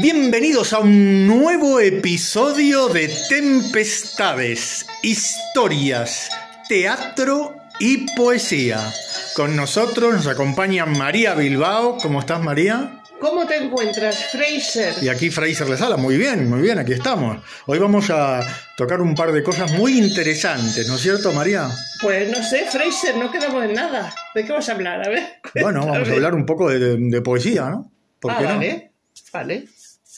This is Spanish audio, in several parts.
Bienvenidos a un nuevo episodio de Tempestades, historias, teatro y poesía. Con nosotros nos acompaña María Bilbao. ¿Cómo estás, María? ¿Cómo te encuentras, Fraser? Y aquí Fraser Lesala, muy bien, muy bien, aquí estamos. Hoy vamos a tocar un par de cosas muy interesantes, ¿no es cierto, María? Pues no sé, Fraser, no quedamos en nada. ¿De qué vas a hablar? A ver. Bueno, vamos a hablar un poco de, de poesía, ¿no? ¿Por ah, vale, vale.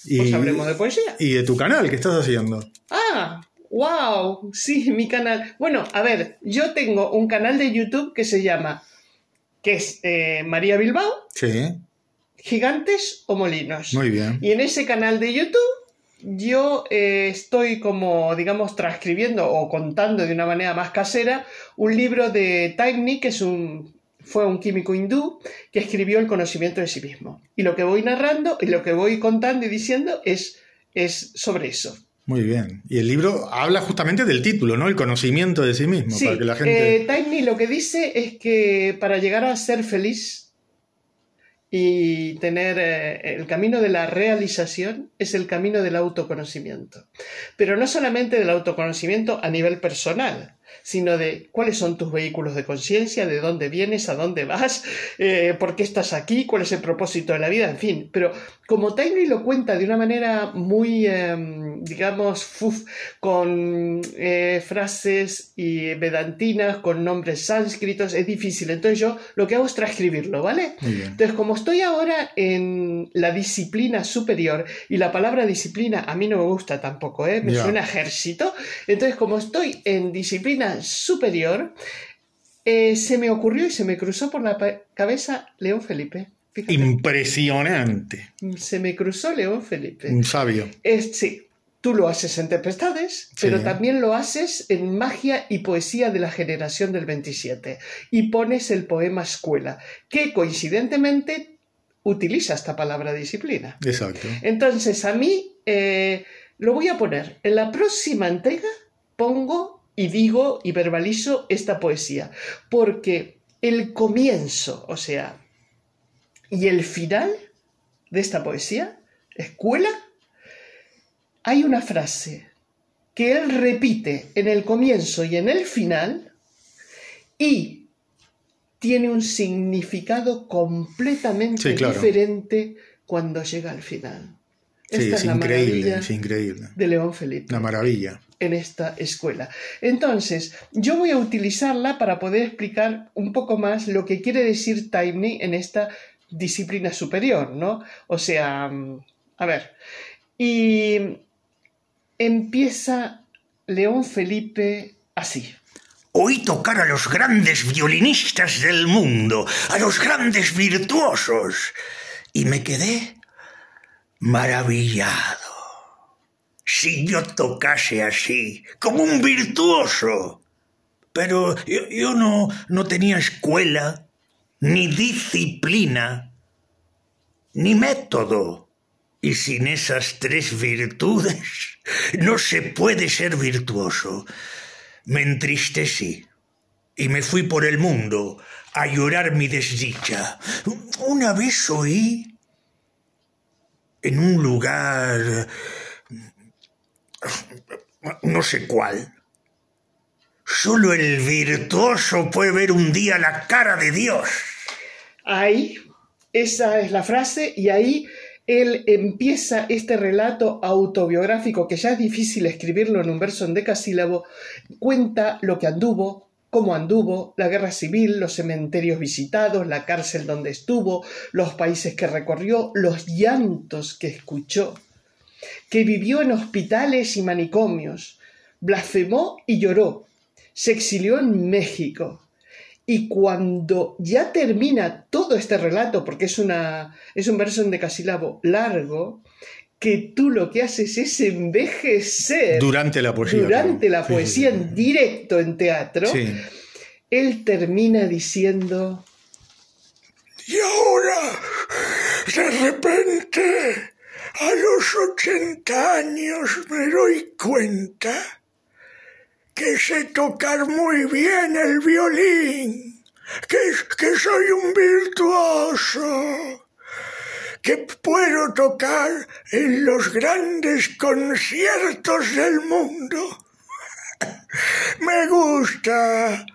Pues hablemos de poesía. Y de tu canal, ¿qué estás haciendo? Ah, wow, sí, mi canal. Bueno, a ver, yo tengo un canal de YouTube que se llama, que es eh, María Bilbao. Sí gigantes o molinos. Muy bien. Y en ese canal de YouTube yo eh, estoy como, digamos, transcribiendo o contando de una manera más casera un libro de Taimni, que es un, fue un químico hindú que escribió el conocimiento de sí mismo. Y lo que voy narrando y lo que voy contando y diciendo es, es sobre eso. Muy bien. Y el libro habla justamente del título, ¿no? El conocimiento de sí mismo. Sí, para que la gente... eh, lo que dice es que para llegar a ser feliz y tener eh, el camino de la realización es el camino del autoconocimiento. Pero no solamente del autoconocimiento a nivel personal, sino de cuáles son tus vehículos de conciencia, de dónde vienes, a dónde vas, eh, por qué estás aquí, cuál es el propósito de la vida, en fin. Pero como Tainui lo cuenta de una manera muy, em, digamos, con eh, frases y vedantinas, con nombres sánscritos, es difícil. Entonces yo lo que hago es transcribirlo, ¿vale? Entonces, como estoy ahora en la disciplina superior, y la palabra disciplina a mí no me gusta tampoco, ¿eh? Me suena ejército. Entonces, como estoy en disciplina superior, eh, se me ocurrió y se me cruzó por la cabeza León Felipe. Impresionante. Se me cruzó León Felipe. Un sabio. Es, sí, tú lo haces en Tempestades, pero también lo haces en Magia y Poesía de la Generación del 27. Y pones el poema Escuela, que coincidentemente utiliza esta palabra disciplina. Exacto. Entonces, a mí eh, lo voy a poner. En la próxima entrega pongo y digo y verbalizo esta poesía, porque el comienzo, o sea, y el final de esta poesía, escuela, hay una frase que él repite en el comienzo y en el final y tiene un significado completamente diferente cuando llega al final. sí, es, increíble, es increíble. De León Felipe. Una maravilla en esta escuela. Entonces, yo voy a utilizarla para poder explicar un poco más lo que quiere decir Taimni en esta disciplina superior, ¿no? O sea, mm, a ver, y empieza León Felipe así. Oí tocar a los grandes violinistas del mundo, a los grandes virtuosos, y me quedé maravillado si yo tocase así, como un virtuoso. Pero yo, no, no tenía escuela, ni disciplina, ni método. Y sin esas tres virtudes no se puede ser virtuoso. Me entristecí y me fui por el mundo a llorar mi desdicha. Una vez oí en un lugar no sé cuál. Solo el virtuoso puede ver un día la cara de Dios. Ahí, esa es la frase, y ahí él empieza este relato autobiográfico, que ya es difícil escribirlo en un verso en decasílabo, cuenta lo que anduvo, cómo anduvo, la guerra civil, los cementerios visitados, la cárcel donde estuvo, los países que recorrió, los llantos que escuchó que vivió en hospitales y manicomios, blasfemó y lloró, se exilió en México. Y cuando ya termina todo este relato, porque es, una, es un verso en decasílabo largo, que tú lo que haces es envejecer. Durante la poesía. Durante la poesía en directo en teatro. Él termina diciendo. Y ahora, de repente, a los ochenta años me doy cuenta que sé tocar muy bien el violín, que, que soy un virtuoso, que puedo tocar en los grandes conciertos del mundo. Me gusta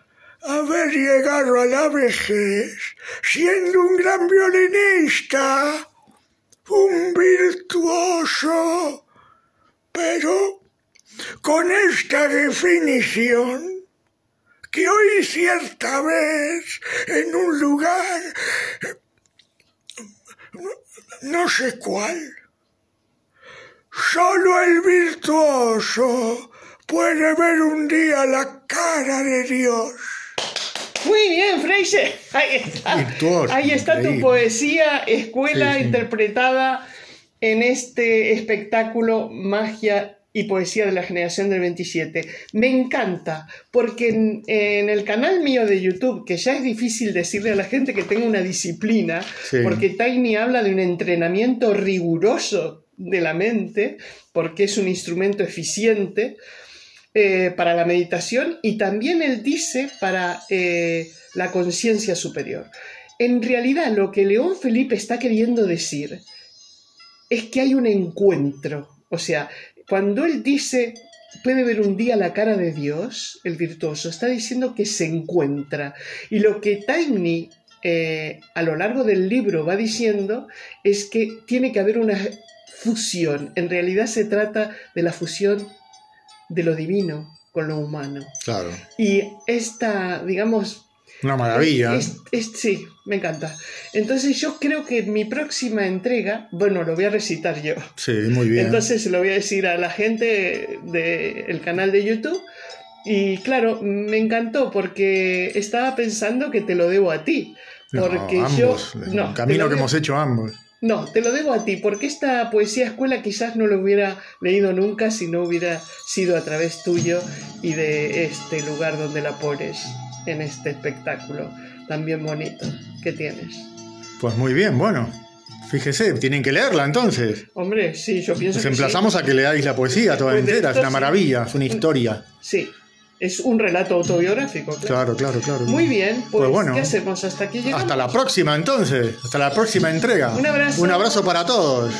haber llegado a la vejez siendo un gran violinista, un virtuoso, pero con esta definición que hoy cierta vez en un lugar no sé cuál. Solo el virtuoso puede ver un día la cara de Dios. Muy bien, Fraser. Ahí está. Virtuoso, Ahí está tu poesía, escuela Sí, sí. interpretada en este espectáculo Magia y Poesía de la Generación del 27. Me encanta, porque en, en el canal mío de YouTube, que ya es difícil decirle a la gente que tenga una disciplina, Sí. porque Tiny habla de un entrenamiento riguroso de la mente, porque es un instrumento eficiente, eh, para la meditación y también él dice para eh, la conciencia superior. En realidad lo que León Felipe está queriendo decir es que hay un encuentro. O sea, cuando él dice puede ver un día la cara de Dios, el virtuoso, está diciendo que se encuentra. Y lo que Tiny eh, a lo largo del libro va diciendo es que tiene que haber una fusión. En realidad se trata de la fusión de lo divino con lo humano. Claro. Y esta, digamos... Una maravilla. es- es- sí, me encanta. Entonces yo creo que mi próxima entrega, bueno, lo voy a recitar yo. Sí, muy bien. Entonces lo voy a decir a la gente del canal de YouTube. Y claro, me encantó porque estaba pensando que te lo debo a ti. No, Porque ambos, yo. No, camino que debo- hemos hecho ambos. no, te lo debo a ti, porque esta poesía escuela quizás no lo hubiera leído nunca si no hubiera sido a través tuyo y de este lugar donde la pones en este espectáculo tan bien bonito que tienes. Pues muy bien, bueno. Fíjese, tienen que leerla entonces. Hombre, sí, yo pienso Nos que emplazamos sí. a que leáis la poesía toda de entera. Es una sí. maravilla, es una historia. Sí, es un relato autobiográfico, claro. Claro, claro, claro. Muy bien, pues, Pues bueno. ¿qué hacemos? Hasta aquí llegamos. Hasta la próxima entonces. Hasta la próxima entrega. Un abrazo. Un abrazo para todos.